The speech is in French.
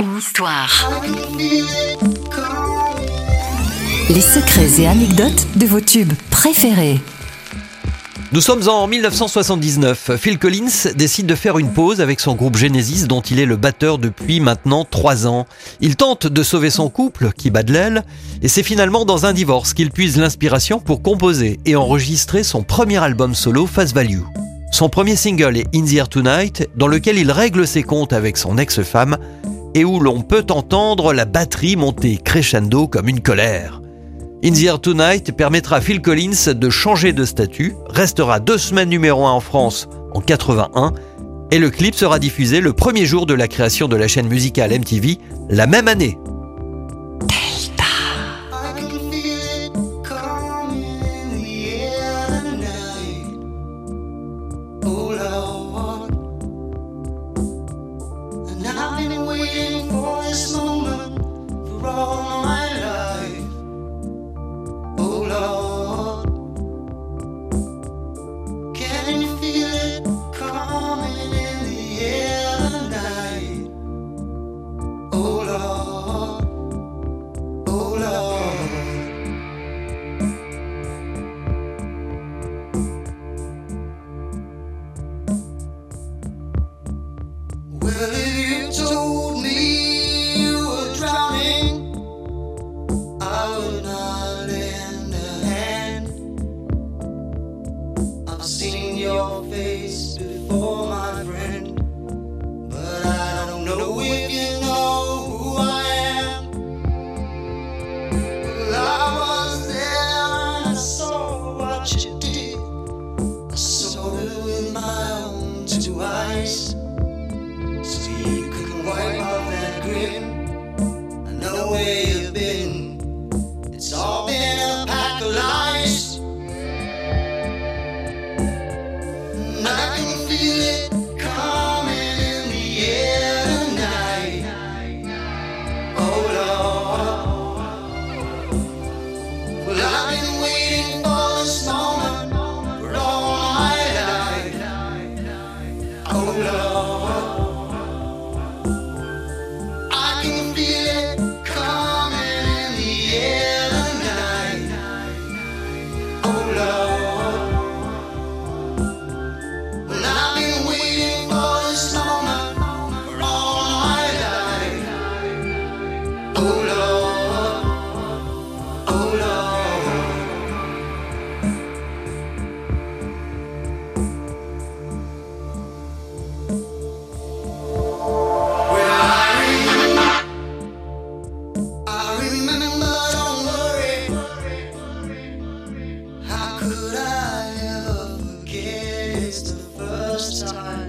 Une histoire. Les secrets et anecdotes de vos tubes préférés. Nous sommes en 1979. Phil Collins décide de faire une pause avec son groupe Genesis dont il est le batteur depuis maintenant trois ans. Il tente de sauver son couple qui bat de l'aile et c'est finalement dans un divorce qu'il puise l'inspiration pour composer et enregistrer son premier album solo Face Value. Son premier single est In the Air Tonight dans lequel il règle ses comptes avec son ex-femme et où l'on peut entendre la batterie monter crescendo comme une colère. In the Air Tonight permettra à Phil Collins de changer de statut, restera deux semaines numéro 1 en France en 81 et le clip sera diffusé le premier jour de la création de la chaîne musicale MTV la même année. Your face before, my friend. sun.